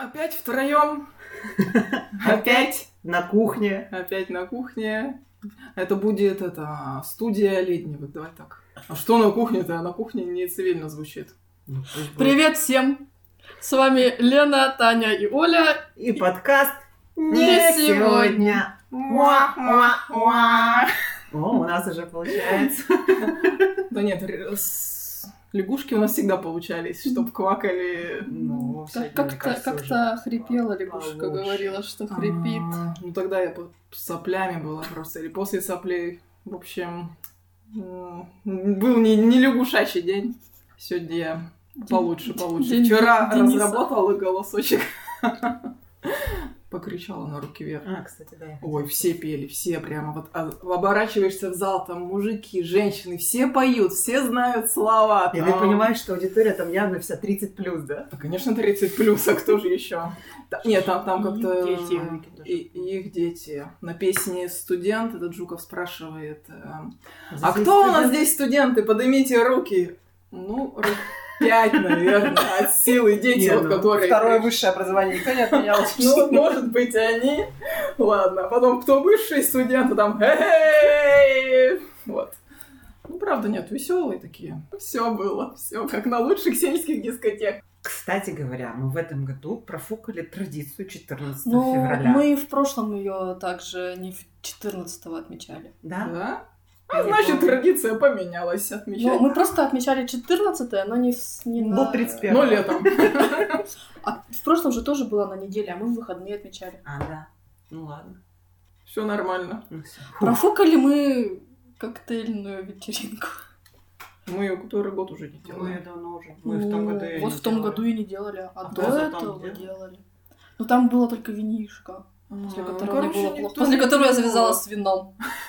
Опять втроем. Опять на кухне. Опять на кухне. Это будет это студия Ледневых, давай так. А что на кухне-то? На кухне не цивильно звучит. Ну. Привет всем! С вами Лена, Таня и Оля. И подкаст Не сегодня. Муа-муа-муа. О, у нас уже получается. Да нет, с- лягушки у нас всегда получались, чтоб квакали. Ну, Как-то как-то хрипела лягушка, получше. говорила, что хрипит. А, Ну тогда я под соплями была просто, или после соплей. В общем, был не, не лягушачий день. Сегодня я получше, получше. День Вчера Дениса. разработала голосочек. Покричала на руки вверх. А, кстати, да. Ой, все пели, все прямо вот а, оборачиваешься в зал, там мужики, женщины, все поют, все знают слова. И ты там. понимаешь, что аудитория там явно вся 30 плюс, да? Да, конечно, 30 плюс, а кто же еще? Нет, там, там как-то... дети. И, и их дети. На песне «Студент» этот Жуков спрашивает, э, а Здесь кто у нас студент- здесь студенты? Поднимите руки. Ну, пять, наверное, от силы дети, вот ну, которые... Второе высшее образование никто не отменял. Ну, может быть, они. Ладно. Потом, кто высшие студенты, там, «Эй!» Вот. Ну, правда, нет, веселые такие. Все было, все как на лучших сельских дискотеках. Кстати говоря, мы в этом году профукали традицию 14 Ну, февраля. мы в прошлом ее также не в 14 отмечали. Да? Да? А не значит, помню. традиция поменялась отмечать. Ну, мы просто отмечали 14 но не, с- не на... 31. Но летом. А в прошлом же тоже было на неделе, а мы в выходные отмечали. А, да. Ну ладно. Все нормально. Ну. Профукали мы коктейльную вечеринку. Мы ее который год уже не Мы делаем. давно уже. Мы в том Ну, году Вот в том делали. году и не делали, а, А до этого делал? делали. Ну там было только винишко, после А, которого мне короче, было никто плохо. После которого я завязала с вином.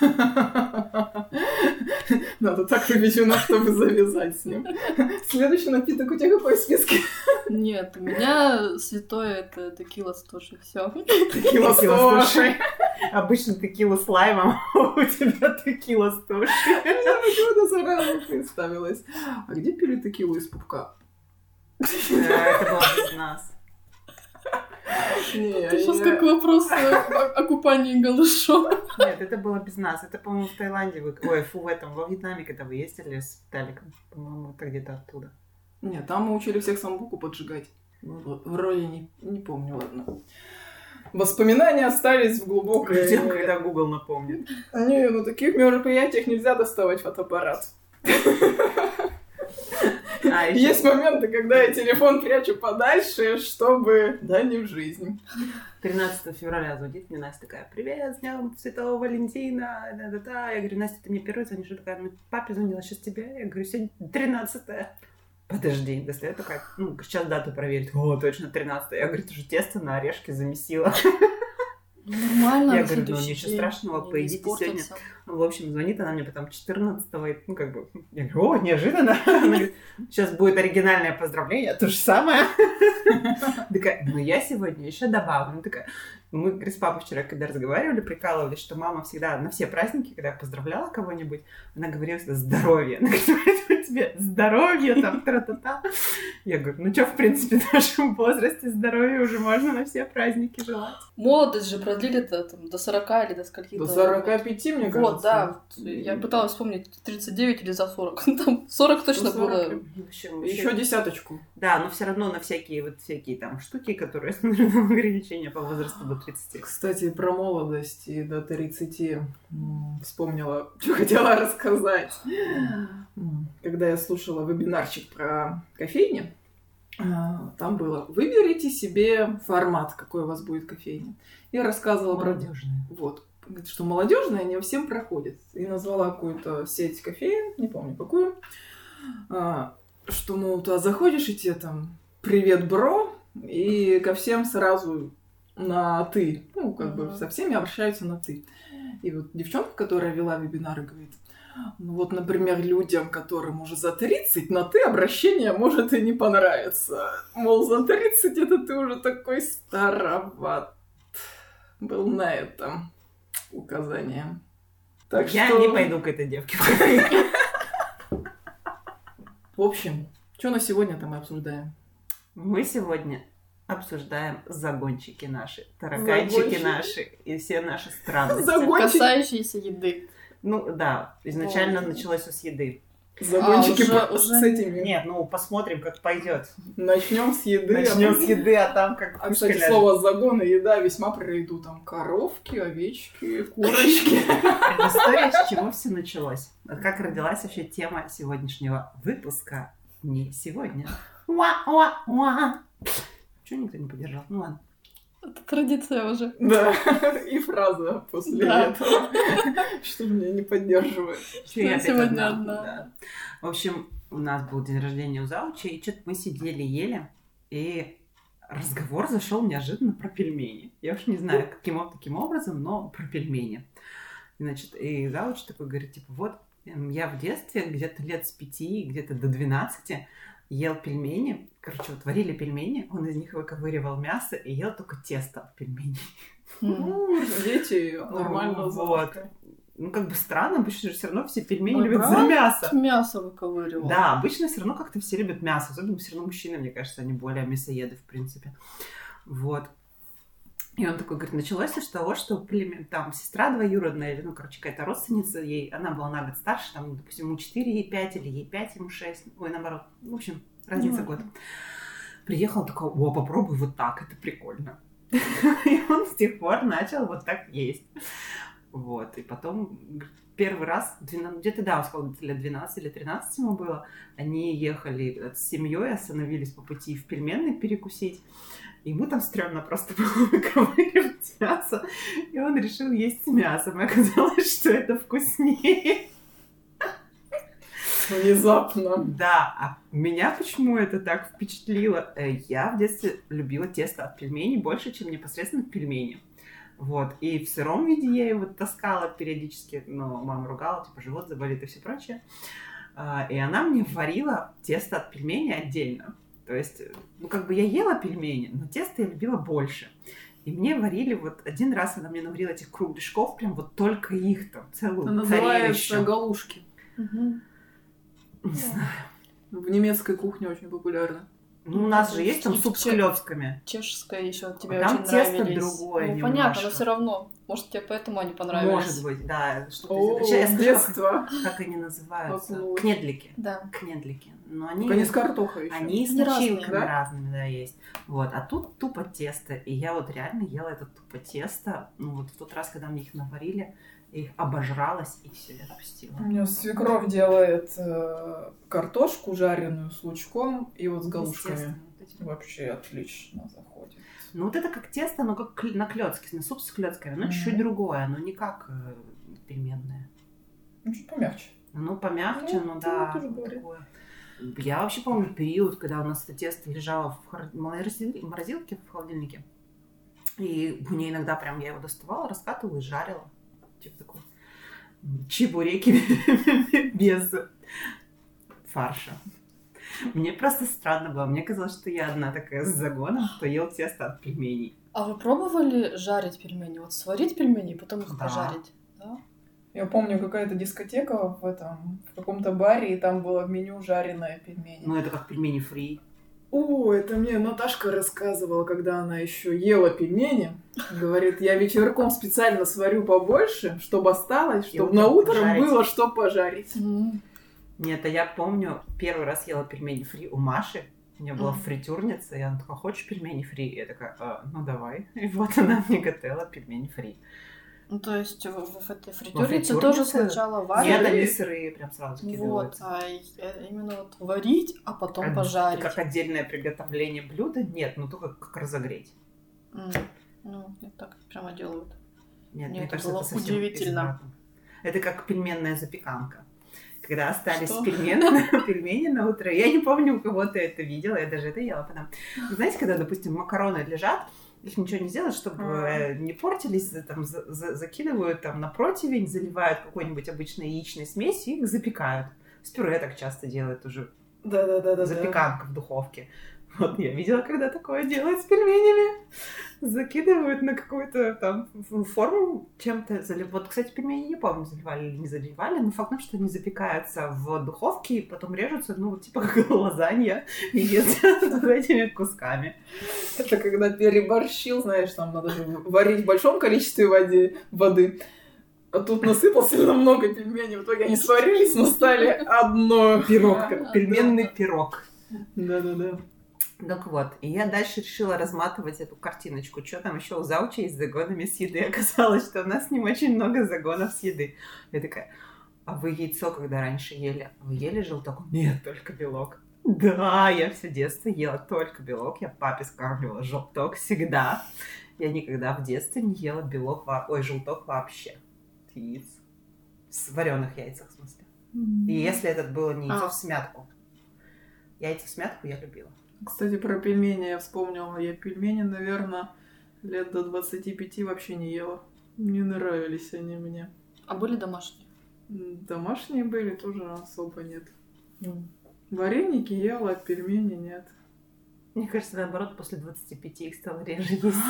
Надо так выпить вино, чтобы завязать с ним. Следующий напиток у тебя какой в списке? Нет, у меня святое это текила тоже все. Текила с с тошей. Обычно текила с лаймом, а у тебя текила с тушью. Я почему-то сразу представилась. А где пили текилу из пупка? Да, Это было без нас. Не, Это сейчас как вопрос о, купании голышом. Нет, это было без нас. Это, по-моему, в Таиланде вы... Ой, фу, в этом, во Вьетнаме, когда вы ездили с Таликом. По-моему, это где-то оттуда. Нет, там мы учили всех самбуку поджигать. Ну, Вроде не, не помню, ладно. Воспоминания остались в глубокой... Ждем, когда Google напомнит. Не, на таких мероприятиях нельзя доставать фотоаппарат. А, еще- Есть моменты, когда я телефон прячу подальше, чтобы... Да, не в жизнь. 13 февраля звонит мне Настя такая, привет, с днем Святого Валентина, да-да-да. Я говорю, Настя, ты мне первый звонишь? Она такая, ну, папе звонила, сейчас тебе. Я говорю, сегодня 13 Подожди, достает такая, ну, сейчас дату проверить. О, точно 13 Я говорю, ты же тесто на орешки замесила. Нормально. Я говорю, ну, ничего день страшного, не поедите испортится. сегодня. Ну, в общем, звонит она мне потом 14 и, ну, как бы, я говорю, о, неожиданно. Она говорит, сейчас будет оригинальное поздравление, то же самое. Такая, ну, я сегодня еще добавлю. Такая, мы с папой вчера, когда разговаривали, прикалывались, что мама всегда на все праздники, когда я поздравляла кого-нибудь, она говорила всегда здоровье. Она говорит, «Поэтому тебе здоровье, там, тра-та-та. Я говорю, ну что, в принципе, в нашем возрасте здоровья уже можно на все праздники желать. Молодость же продлили до, там, до 40 или до скольки До 45, мне кажется. Вот, да. Я пыталась вспомнить, 39 или за 40. Там 40 точно Ну, 40. было. Еще десяточку. Да, но все равно на всякие вот всякие там штуки, которые ограничения по возрасту до 30. Кстати, про молодость и до 30 м, вспомнила, что хотела рассказать. М, Когда я слушала вебинарчик про кофейни, а, там было «Выберите себе формат, какой у вас будет кофейня». Я рассказывала про... Молодежные. Вот. Что молодежная не всем проходит. И назвала какую-то сеть кофеин, не помню какую. А, что, мол, туда заходишь, и тебе там «Привет, бро!» И ко всем сразу на «ты». Ну, как бы со всеми обращаются на «ты». И вот девчонка, которая вела вебинары, говорит, ну вот, например, людям, которым уже за 30, на «ты» обращение может и не понравиться. Мол, за 30 это ты уже такой староват. Был на этом указание. Так Я что... не пойду к этой девке. В общем, что на сегодня-то мы обсуждаем? Мы сегодня обсуждаем загончики наши, тараканчики Загончики. наши и все наши странности. Загончики. Касающиеся еды. Ну да, изначально Ой. началось все с еды. Загончики А, уже- по- уже- с этими. Нет, ну посмотрим, как пойдет. Начнем с еды. Начнем а с еды, а там как А, кстати, ляжет. слово загон и еда весьма про еду. Там коровки, овечки, курочки. История, с чего все началось. Как родилась вообще тема сегодняшнего выпуска не сегодня. Уа-уа-уа. Чего никто не поддержал? Ну ладно. Это традиция уже. Да, и фраза после Да. этого, что меня не поддерживает. Чё я сегодня одна? одна. Да. В общем, у нас был день рождения у Заучи, и что-то мы сидели, ели, и разговор зашел неожиданно про пельмени. Я уж не знаю, каким таким образом, но про пельмени. Значит, и Зауч такой говорит, типа, вот, я в детстве, где-то лет с пяти, где-то до 12, ел пельмени. Короче, вот варили пельмени, он из них выковыривал мясо и ел только тесто от пельменей. Ну, дети нормально Вот. Ну, как бы странно, обычно же все равно все пельмени Ну, любят за мясо. Мясо выковыривал. Да, обычно все равно как-то все любят мясо. Особенно все равно мужчины, мне кажется, они более мясоеды, в принципе. Вот. И он такой говорит, началось с того, что племен, там сестра двоюродная, или, ну, короче, какая-то родственница, ей, она была на год старше, там, допустим, ему 4, ей 5, или ей 5, ему 6, ой, наоборот, в общем, разница Ну, год. Приехал такой, о, попробуй вот так, это прикольно. И он с тех пор начал вот так есть. Вот, и потом первый раз, 12 где-то, да, сказал, лет 12 или 13 ему было, они ехали с семьей, остановились по пути в пельменной перекусить. Ему там стрёмно просто было выковыривать мясо, и он решил есть с мясом. И оказалось, что это вкуснее. Внезапно. Да, а меня почему это так впечатлило? Э, Я в детстве любила тесто от пельменей больше, чем непосредственно пельмени. Вот. И в сыром виде я его таскала периодически, но мама ругала, типа, живот заболит и все прочее. А, И она мне варила тесто от пельменей отдельно. То есть, ну, как бы я ела пельмени, но тесто я любила больше. И мне варили вот один раз она мне наварила этих кругляшков, прям вот только их там, целую Это называется галушки. Мгм. Не знаю. В немецкой кухне очень популярно. Ну, у нас же есть там суп с клетками. Чешская еще от тебя А там очень тесто нравились. другое Ну, немножко. понятно, но все равно. Может, тебе поэтому они понравились. Может быть, да. Что О, я как, они называются. Кнедлики. Да. Кнедлики. Но они, Только не с картохой еще. они с начинками да? разными, да, есть. Вот. А тут тупо тесто. И я вот реально ела это тупо тесто. Ну, вот в тот раз, когда мне их наварили, их обожралась и все, отпустила. У меня свекровь делает э, картошку жареную с лучком и вот с галушками. Вообще отлично заходит. Ну, вот это как тесто, но как на клетке, на суп с клетками. Оно Мгм. чуть-чуть другое, оно не как э, пельменное. Ну, чуть помягче. Ну, помягче, Ну, ну, да. такое. Я вообще помню период, когда у нас это тесто лежало в хор- морозилке в холодильнике. И мне иногда прям я его доставала, раскатывала и жарила. Типа такой м, чебуреки без фарша. Мне просто странно было. Мне казалось, что я одна такая с загоном, кто ел тесто от пельменей. А вы пробовали жарить пельмени? Вот сварить пельмени и потом их Да. пожарить? Да? Я помню, какая-то дискотека в этом, в каком-то баре, и там было в меню жареное пельмени. Ну, это как пельмени фри. О, это мне Наташка рассказывала, когда она еще ела пельмени. Говорит, я вечерком специально сварю побольше, чтобы осталось, чтобы на утро пожарить. было что пожарить. Нет, а я помню, первый раз ела пельмени фри у Маши. У меня была фритюрница, и она такая, хочешь пельмени фри? Я такая, «А, ну давай. И вот она мне готовила пельмени фри. Ну, то есть в, в этой фритюрнице фритюрнице тоже сначала Нет, варят. они сырые прям сразу Вот, закидывают. а э, именно вот варить, а потом А пожарить. Как отдельное приготовление блюда? Нет, ну только как разогреть. М. Ну, так прямо делают. Нет, Нет, мне это кажется, было это удивительно. извратно. Это как пельменная запеканка. Когда остались Что? пельмени, пельмени на утро. Я не помню, у кого ты это видела, я даже это ела потом. Знаете, когда, допустим, макароны лежат, их ничего не сделать, чтобы э, не портились, там, за- за- закидывают там на противень, заливают какой-нибудь обычной яичной смесью и их запекают. С пюре так часто делают уже Да-да-да-да. запеканка в духовке. Вот я видела, когда такое делают с пельменями. закидывают на какую-то там форму чем-то. зали- Вот, кстати, пельмени не помню, заливали или не заливали, но факт в том, что они запекаются в духовке и потом режутся, ну, типа как лазанья, и едят этими кусками. Это когда переборщил, знаешь, там надо же варить в большом количестве воде, воды. А тут насыпал сильно много пельменей. В итоге они сварились, но стали одно. Пирог, пельменный пирог. Да-да-да. Так вот, и я дальше решила разматывать эту картиночку, что там еще у Зауча есть с загонами с еды. Оказалось, что у нас с ним очень много загонов с еды. Я такая, а вы яйцо когда раньше ели? Вы ели желток? Нет, только белок. Да, я все детство ела только белок. Я папе скармливала желток всегда. Я никогда в детстве не ела белок, ой, желток вообще. Яиц. С вареных яйцах, в смысле. И если это было не яйцо А. в смятку. Яйца в смятку я любила. Кстати, про пельмени я вспомнила. Я пельмени, наверное, лет до 25 вообще не ела. Не нравились они мне. А были домашние? Домашние были, тоже особо нет. Вареники ела, а пельмени нет. Мне кажется, наоборот, после 25 их стало реже есть.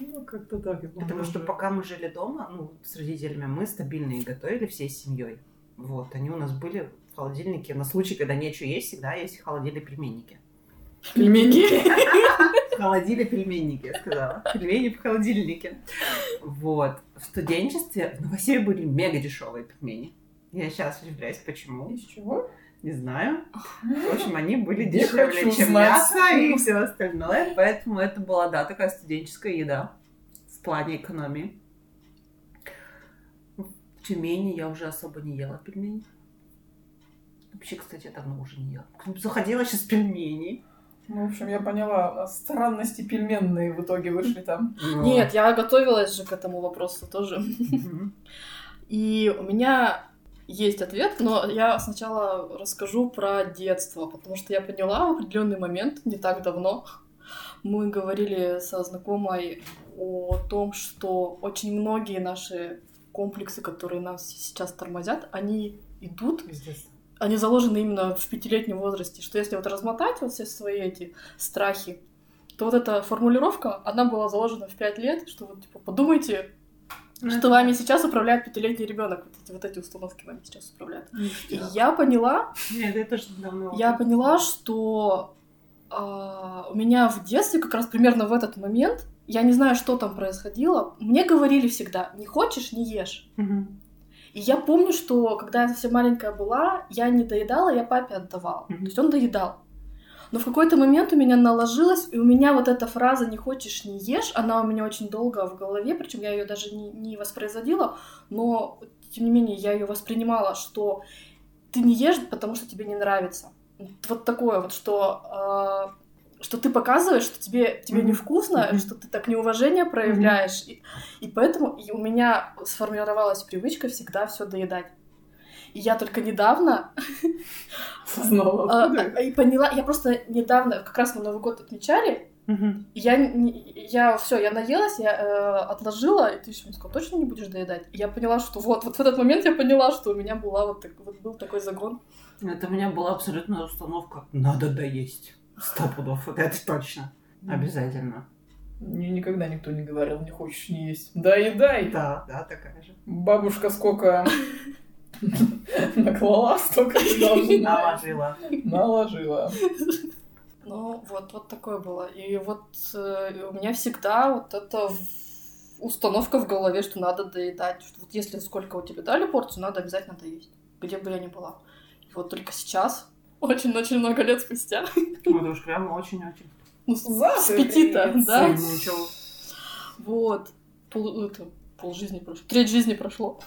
Ну, как-то так. Потому что пока мы жили дома, ну, с родителями, мы стабильно их готовили всей семьей. Вот, они у нас были холодильнике. На случай, когда нечего есть, всегда есть в холодильнике пельменники. Пельмени. В холодиле пельменники, я сказала. Пельмени в холодильнике. Вот. В студенчестве в Новосибе были мега дешевые пельмени. Я сейчас удивляюсь, почему. Из чего? Не знаю. В общем, они были дешевле, чем мясо и все остальное. Поэтому это была, да, такая студенческая еда в плане экономии. В Тюмени я уже особо не ела пельмени. Вообще, кстати, я давно уже не ела. Заходила сейчас пельмени. Ну, в общем, я поняла. Странности пельменные в итоге вышли там. Но- Нет, я готовилась же к этому вопросу тоже. И у меня есть ответ, но я сначала расскажу про детство, потому что я поняла в определенный момент, не так давно, мы говорили со знакомой о том, что очень многие наши комплексы, которые нас сейчас тормозят, они идут Пиздец. Они заложены именно в пятилетнем возрасте, что если вот размотать вот все свои эти страхи, то вот эта формулировка, она была заложена в пять лет, что вот, типа, подумайте, что вами сейчас управляет пятилетний ребенок, вот эти, вот эти установки вами сейчас управляют. И я поняла, Нет, это тоже давно. я поняла, что а, у меня в детстве как раз примерно в этот момент, я не знаю, что там происходило, мне говорили всегда, не хочешь, не ешь. Мгм. И я помню, что когда я совсем маленькая была, я не доедала, я папе отдавала. Мгм. То есть он доедал. Но в какой-то момент у меня наложилось, и у меня вот эта фраза «не хочешь, не ешь», она у меня очень долго в голове, причем я ее даже не, не воспроизводила, но тем не менее я ее воспринимала, что ты не ешь, потому что тебе не нравится. Вот такое вот, что, а, что ты показываешь, что тебе, тебе Мгм. невкусно, Мгм. что ты так неуважение проявляешь. И, и поэтому и у меня сформировалась привычка всегда все доедать. И я только недавно Осознала. а, а, и поняла, я просто недавно, как раз мы Новый год отмечали, я, я все, я наелась, я э, отложила, и ты еще мне сказал, точно не будешь доедать? И я поняла, что вот, вот в этот момент я поняла, что у меня была вот, так- вот был такой загон. Это у меня была абсолютная установка. Надо доесть. Сто пудов. Вот это точно. Обязательно. Мне никогда никто не говорил, не хочешь не есть. Да едай. Да, да, такая же. Бабушка сколько наклала, столько ты должна. Наложила. Наложила. Ну, вот, вот такое было. И вот э, у меня всегда вот эта установка в голове, что надо доедать. Что вот если сколько у тебя дали порцию, надо обязательно доесть. Где бы я ни была. И вот только сейчас, очень-очень много лет спустя, Ну, это уж прям очень-очень. ну, с, пяти-то, да, вот, пол, это, пол жизни прошло, треть жизни прошло.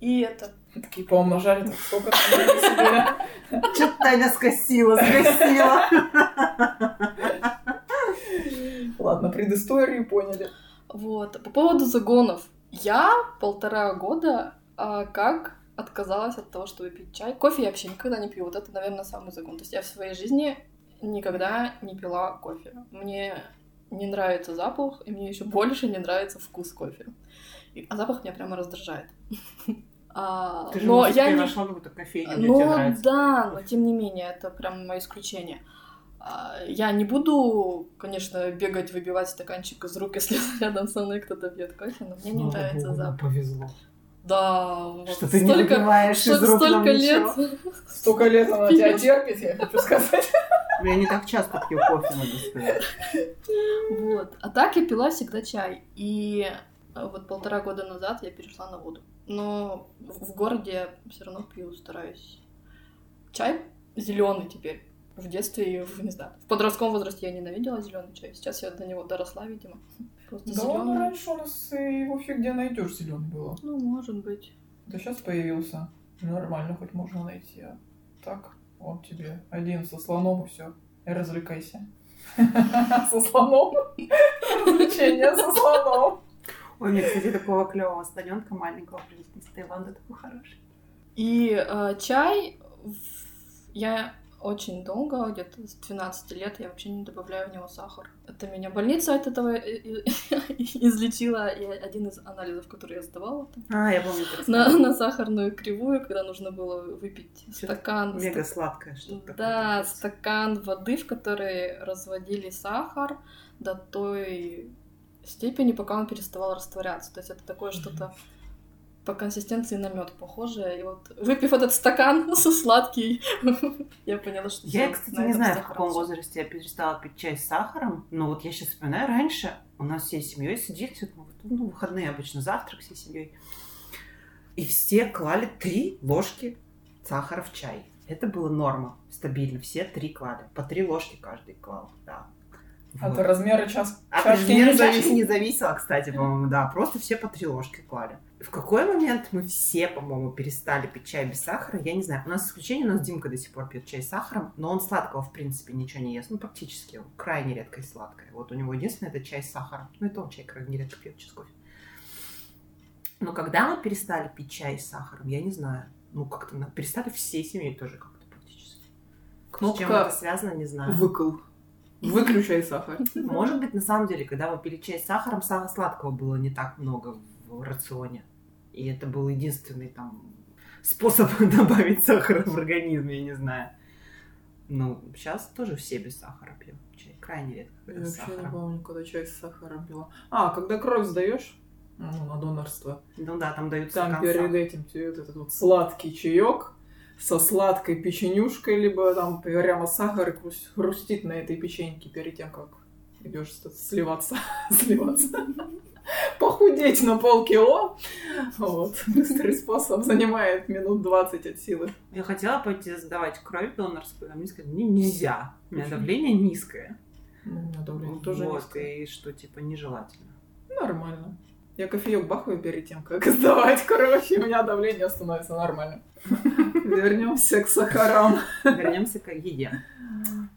И это, Такие поумножали, так сколько. Что-то Таня скосила, скосила. Ладно, предысторию поняли. Вот. По поводу загонов. Я полтора года а, как отказалась от того, чтобы пить чай. Кофе я вообще никогда не пью. Вот это, наверное, самый загон. То есть я в своей жизни никогда не пила кофе. Мне не нравится запах, и мне еще больше не нравится вкус кофе. И- а запах меня прямо раздражает. А, Ты же но я не нашла какую-то кофейню, ну тебе нравится. да, но тем не менее, это прям мое исключение. А, Я не буду, конечно, бегать, выбивать стаканчик из рук, если рядом со мной кто-то пьет кофе, но мне не нравится богу, запах. повезло. Да, вот Что ты не столько, выбиваешь из что- рук нам столько ничего. лет. Столько лет она тебя терпит, я хочу сказать. Ну, Я не так часто пью кофе, надо сказать. Вот. А так я пила всегда чай. И э, вот полтора года назад я перешла на воду. Но в в городе я все равно пью, стараюсь. Чай зеленый теперь. В детстве, и в, не знаю, в подростковом возрасте я ненавидела зеленый чай. Сейчас я до него доросла, видимо. Просто Да он зеленый. раньше у нас и его фиг где найдешь зеленый было. Ну, может быть. Да сейчас появился. Нормально хоть можно найти. А так, вот тебе один со слоном и все. И развлекайся. Со слоном. Развлечение со слоном. Ой, мне, кстати, такого клевого слоненка маленького принесли из Таиланда, такой хороший. И э, чай я очень долго, где-то с 12 лет, я вообще не добавляю в него сахар. Это меня больница от этого излечила. И один из анализов, который я сдавала, там, А, я помню, на, на сахарную кривую, когда нужно было выпить Что-то стакан. Мега сладкое что-то такое. Да, стакан воды, в которой разводили сахар до той степени, пока он переставал растворяться. То есть это такое что-то по консистенции на мед похожее. И вот выпив этот стакан сладкий, я поняла, что Я, кстати, не знаю, в каком возрасте я перестала пить чай с сахаром, но вот я сейчас вспоминаю, раньше у нас всей семьей сидели, ну, ну, выходные обычно завтрак всей семьей, и все клали три ложки сахара в чай. Это была норма, стабильно, все три клали, по три ложки каждый клал, да. От Вот. размера час, От чашки размера не чашки зависит. не зависело, кстати, по-моему, да. Просто все по три ложки клали. В какой момент мы все, по-моему, перестали пить чай без сахара, я не знаю. У нас исключение, у нас Димка до сих пор пьет чай с сахаром, но он сладкого, в принципе, ничего не ест. Ну, практически. Он крайне редко и сладкое. Вот у него единственное это чай с сахаром. Ну, это он чай крайне редко пьет, через кофе. Но когда мы перестали пить чай с сахаром, я не знаю. Ну, как-то перестали всей семьей тоже как-то практически. С чем Кнопка это связано, не знаю. выкл. Выключай сахар. Может быть, на самом деле, когда мы пили чай с сахаром, самого сладкого было не так много в рационе. И это был единственный там способ добавить сахара в организм, я не знаю. Ну, сейчас тоже все без сахара чай. Крайне редко Я вообще не сахаром. помню, когда чай с сахаром пила. А, когда кровь сдаешь, ну, на донорство, Ну да, там дают там перед сахара. этим тебе вот этот вот сладкий чаек со сладкой печенюшкой, либо там прямо сахар хрустит на этой печеньке перед тем, как идешь сливаться, сливаться. Похудеть на полкило. Вот. Быстрый способ занимает минут 20 от силы. Я хотела пойти сдавать кровь донорскую, а мне сказали, «Не, нельзя. У меня давление низкое. Ну, у меня давление тоже вот, низкое. и что, типа, нежелательно. Нормально. Я кофеек бахаю перед тем, как сдавать кровь, и у меня давление становится нормально. Вернемся к сахарам. Вернемся к еде.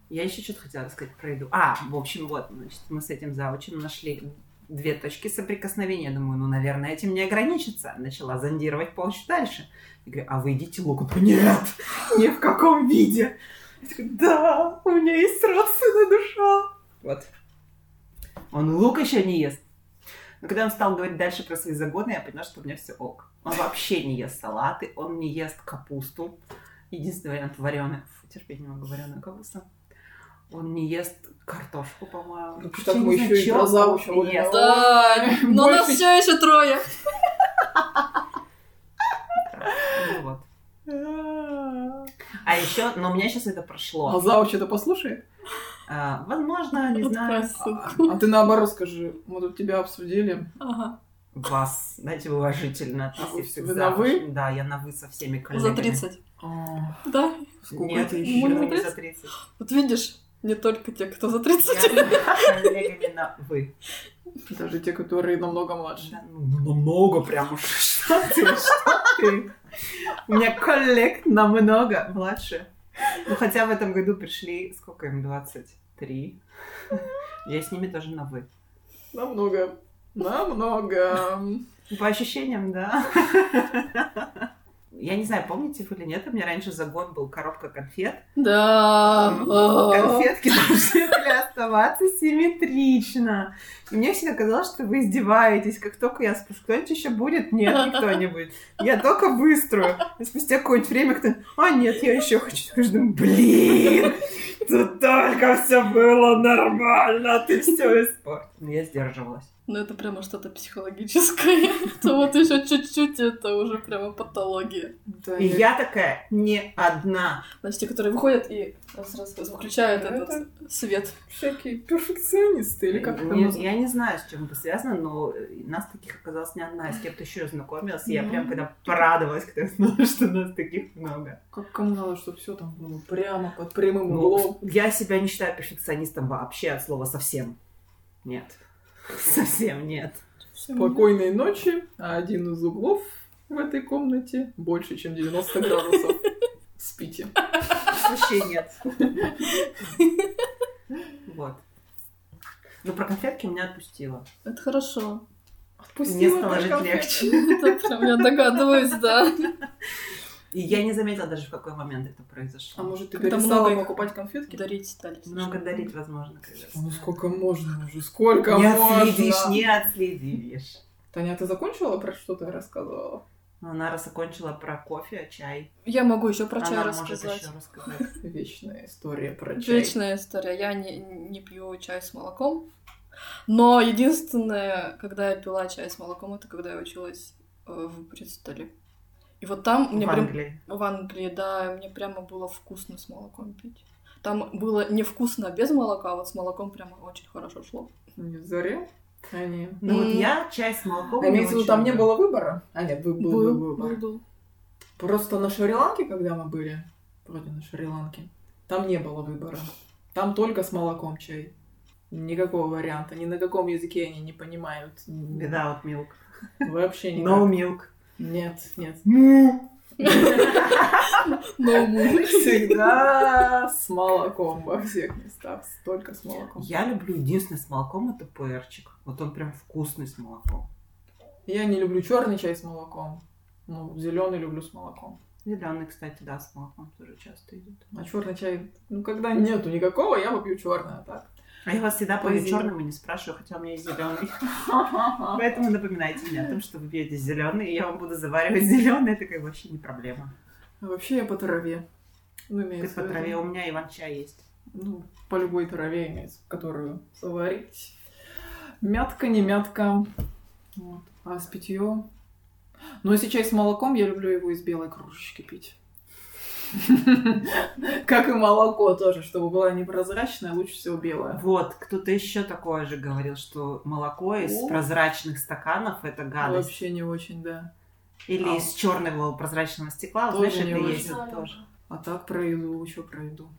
Я еще что-то хотела рассказать про еду. А, в общем, вот, значит, мы с этим заучим нашли две точки соприкосновения. Я думаю, ну, наверное, этим не ограничится. Начала зондировать почву дальше. И говорю, а вы? Он такой, нет, ни в каком виде. Я такая, да, у меня есть родственная душа. Вот. Он лук еще не ест. Но когда он стал говорить дальше про свои загоны, я поняла, что у меня все ок. Он вообще не ест салаты, он не ест капусту. Единственный вариант вареный. Фу, терпеть не могу вареную капусту. Он не ест картошку, по-моему. Так Вообще так мы еще и про завуча. Да, но у нас все еще трое. Ну вот. А еще, но у меня сейчас это А прошло. завуч это послушай. А, возможно, не знаю. А, а ты наоборот скажи, мы тут тебя обсудили. Ага. Вас, знаете, уважительно А вы- к вы на вы? Да, я на вы со всеми коллегами. За 30. А, Да? Сколько Нет, это еще? ему за не 30? за 30. Вот видишь, не только те, кто за 30. Я коллегами на вы. Даже те, которые намного младше. Да, ну, намного прям уж. Что ты, что ты? У меня коллег намного младше. Ну, хотя в этом году пришли, сколько им, 23. Я с ними тоже на вы. Намного. Намного. По ощущениям, да. Я не знаю, помните вы или нет, у меня раньше загон был коробка конфет. Да. Конфетки должны были оставаться симметрично. И мне всегда казалось, что вы издеваетесь. Как только я спрашиваю, кто-нибудь еще будет? Нет, никто не будет. Я только выстрою. И спустя какое-нибудь время кто а нет, я еще хочу. Я думаю, блин, тут только все было нормально, ты все испортил. Я сдерживалась. Ну, это прямо что-то психологическое. То вот еще чуть-чуть, это уже прямо патология. И я такая, не одна. Значит, те, которые выходят и раз-раз выключают этот свет. Всякие перфекционисты, или как я не знаю, с чем это связано, но э, нас таких оказалось не одна. С кем-то еще знакомилась. Я Ну. прям когда порадовалась, когда я знала, что нас таких много. Как кому надо, чтобы все там было прямо под прямым Ну, углом. я себя не считаю перфекционистом вообще от слова совсем. Нет. Совсем нет. Спокойной ночи, а один из углов в этой комнате больше, чем 90 градусов. Спите. Вообще нет. Вот. Ну, про конфетки меня отпустило. Это хорошо. Отпустила Мне стало жить легче. Я догадываюсь, да. И я не заметила даже, в какой момент это А произошло. может, ты Когда перестала много покупать конфетки? Дарить стали. Много дарить, возможно, когда Ну сколько можно уже? Сколько Не можно? отследишь, не отследишь. Таня, ты закончила про что ты рассказывала? Ну, Нара закончила про кофе, чай. Я могу еще про чай Она может рассказать. еще рассказать. Вечная история про чай. Вечная история. Я не, не пью чай с молоком. Но единственное, когда я пила чай с молоком, это когда я училась э, в Бристоле. И вот там мне В прям... Англии. В Англии, да, мне прямо было вкусно с молоком пить. Там было невкусно без молока, а вот с молоком прямо очень хорошо шло. Не зря. Они... Ну вот М. я чай с молоком А имеется в виду, там не было выбора? А нет, вы- был, был выбор. был. Просто на Шри-Ланке, когда мы были, вроде на Шри-Ланке, там не было выбора. Там только с молоком чай. Никакого варианта. Ни на каком языке они не понимают. От milk. Вообще никак. No milk. Нет, нет. Му. No moon. Всегда с молоком во всех местах. Только с молоком. Я люблю единственное с молоком это пуэрчик. Вот он прям вкусный с молоком. Я не люблю черный чай с молоком. Ну, зеленый люблю с молоком. Зеленый, кстати, да, с молоком тоже часто идет. А черный чай, ну, когда нету никакого, я попью черный, а так. А я вас всегда по Позитив. черным и не спрашиваю, хотя у меня есть зеленый. Поэтому напоминайте мне о том, что вы пьете зеленый, и я вам буду заваривать зеленый. Это как вообще не проблема. А Вообще я по траве. Ну, Ты по траве, у меня иван-чай есть. Ну, по любой траве имеется, которую заварить. Мятка, не мятка. Вот. А с питьем. Но если чай с молоком, я люблю его из белой кружечки пить. Как и молоко тоже, чтобы была непрозрачная, лучше всего белая. Вот, кто-то еще такое же говорил, что молоко из О. прозрачных стаканов это гадость. Вообще не очень, да. Или А. из черного прозрачного стекла, Тоже знаешь, не это есть вот тоже. А так про еду, еще про еду.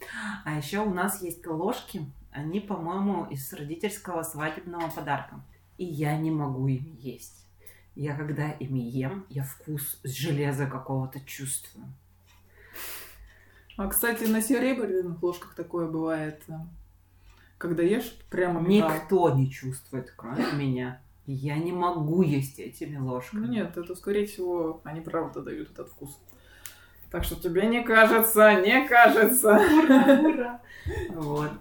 А еще у нас есть ложки, они, по-моему, из родительского свадебного подарка. И я не могу ими есть. Я когда ими ем, я вкус железа какого-то чувствую. А, кстати, на серебряных ложках такое бывает. Когда ешь, прямо металл. Никто не чувствует, кроме меня. Я не могу есть этими ложками. Ну нет, это, скорее всего, они правда дают этот вкус. Так что тебе не кажется, не кажется. Вот.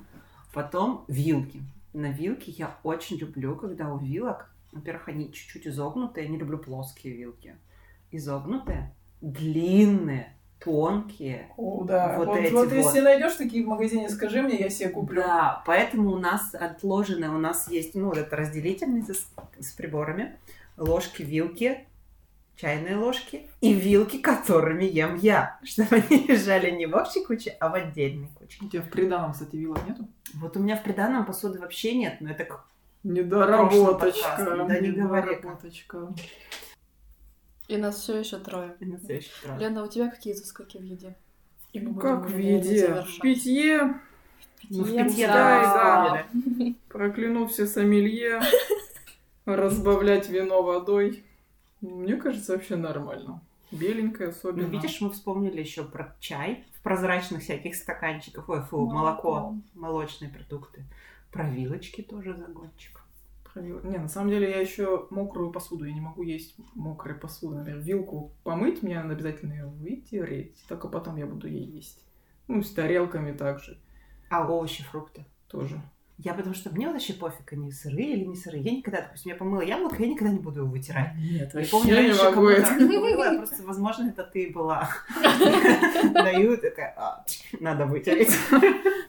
Потом вилки. На вилке я очень люблю, когда у вилок, во-первых, они чуть-чуть изогнутые, я не люблю плоские вилки. Изогнутые, длинные, тонкие. О, да. Вот Вот, эти вот вот. если найдешь такие в магазине, скажи мне, я себе куплю. Да, поэтому у нас отложены, у нас есть, ну, вот это разделительница с, с приборами, ложки, вилки, чайные ложки и вилки, которыми ем я, чтобы они лежали не в общей куче, а в отдельной куче. У тебя в приданом, кстати, вилок нету? Вот у меня в приданном посуды вообще нет, но это Недоработочка. да не говори. Недоработочка. И нас все еще трое. на следующий раз. Лена, у тебя какие изыскоки в еде? И мы Ну, как в еде? В питье. Ну, в Питье, да. да. Прокляну все сомелье. Разбавлять вино водой. Мне кажется, вообще нормально. Беленькое Ну, особенно. видишь, мы вспомнили еще про чай в прозрачных всяких стаканчиках. Ой, фу, молоко, молочные продукты. Про вилочки тоже загончик. Мокрая Не, на самом деле я еще мокрую посуду, я не могу есть мокрой посуды. Например, вилку помыть, мне надо обязательно ее вытереть, только потом я буду ей есть. Ну, с тарелками также А овощи, фрукты? тоже. Я потому что мне вообще пофиг, они сырые или не сырые. Я никогда, допустим, я помыла яблоко, я никогда не буду его вытирать. Нет, Я вообще помню, не раньше могу это. было, просто, возможно, это ты была. Даю, такая, «А, надо вытереть.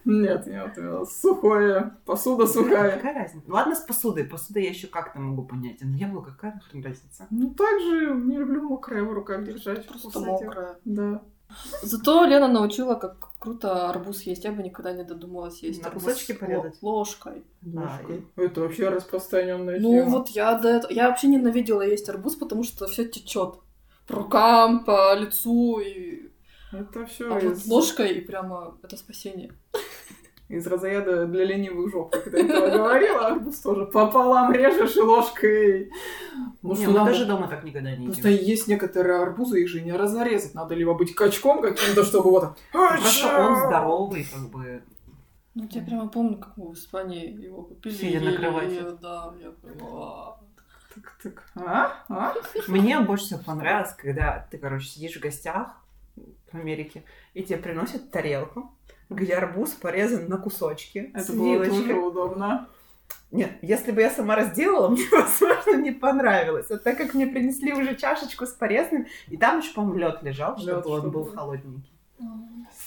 Нет, нет, э, сухое, посуда сухая. Какая разница? Ладно, с посудой. Посуда я еще как-то могу понять. Но яблоко, какая нахрен разница? Ну, также не люблю мокрое в руках держать. Просто мокрая. Да. Зато Лена научила, как круто арбуз есть. Я бы никогда не додумалась есть На арбуз кусочки порезать? ложкой. Ложкой. Это вообще распространенная Ну тема. вот я до этого... Я вообще ненавидела есть арбуз, потому что все течет по рукам, по лицу и... Это все А вот ложкой и прямо это спасение. Из разряда для ленивых жоп, как ты этого говорила. Арбуз тоже пополам режешь и ложкой. Ну, Не, мы надо- даже дома так никогда не Просто едим. есть некоторые арбузы, их же не разрезать. Надо либо быть качком каким-то, чтобы вот так... Просто он здоровый, как бы. Ну, я прямо помню, как мы в Испании его купили. Сидя на кровати. Да, я прямо... Так, так. А? А? Мне больше всего понравилось, когда ты, короче, сидишь в гостях в Америке, и тебе приносят тарелку, где арбуз порезан на кусочки. Это было вилочкой. тоже удобно. Нет, если бы я сама разделала, мне, возможно, не понравилось. А так как мне принесли уже чашечку с порезанным, и там еще, по-моему, лед лежал, Лёд, чтобы он чтобы был был. холодненький.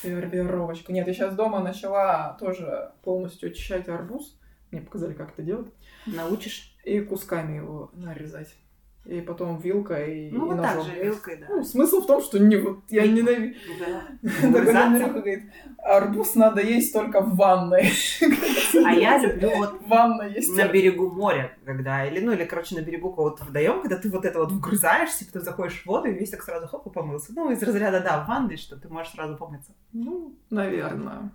Сервировочка. Нет, я сейчас дома начала тоже полностью очищать арбуз. Мне показали, как это делать. Научишь? И кусками его нарезать. И потом вилкой и, Ну, и вот так ножом. же, вилкой, да. Ну, смысл в том, что не вот я ненавижу. Да. Говорит, арбуз надо есть только в ванной. А я люблю вот В ванной есть на берегу моря, когда, или, ну, или, короче, на берегу кого-то вдаем, когда ты вот это вот вгрызаешься, потом заходишь в воду и весь так сразу хоп и помылся. Ну, из разряда, да, в ванной, что ты можешь сразу помыться. Ну, наверное.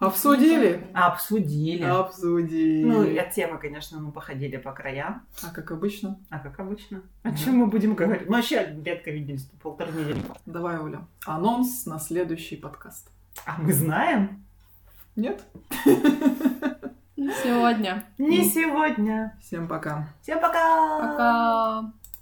Обсудили? Обсудили. Обсудили. Ну, и от темы, конечно, мы походили по краям, А как обычно? а как обычно. О чем мы будем говорить? Мы вообще редко виделись, полторы недели. Давай, Оля. Анонс на следующий подкаст. А мы знаем? Нет? Сегодня. Не сегодня. Всем пока. Всем пока! Пока.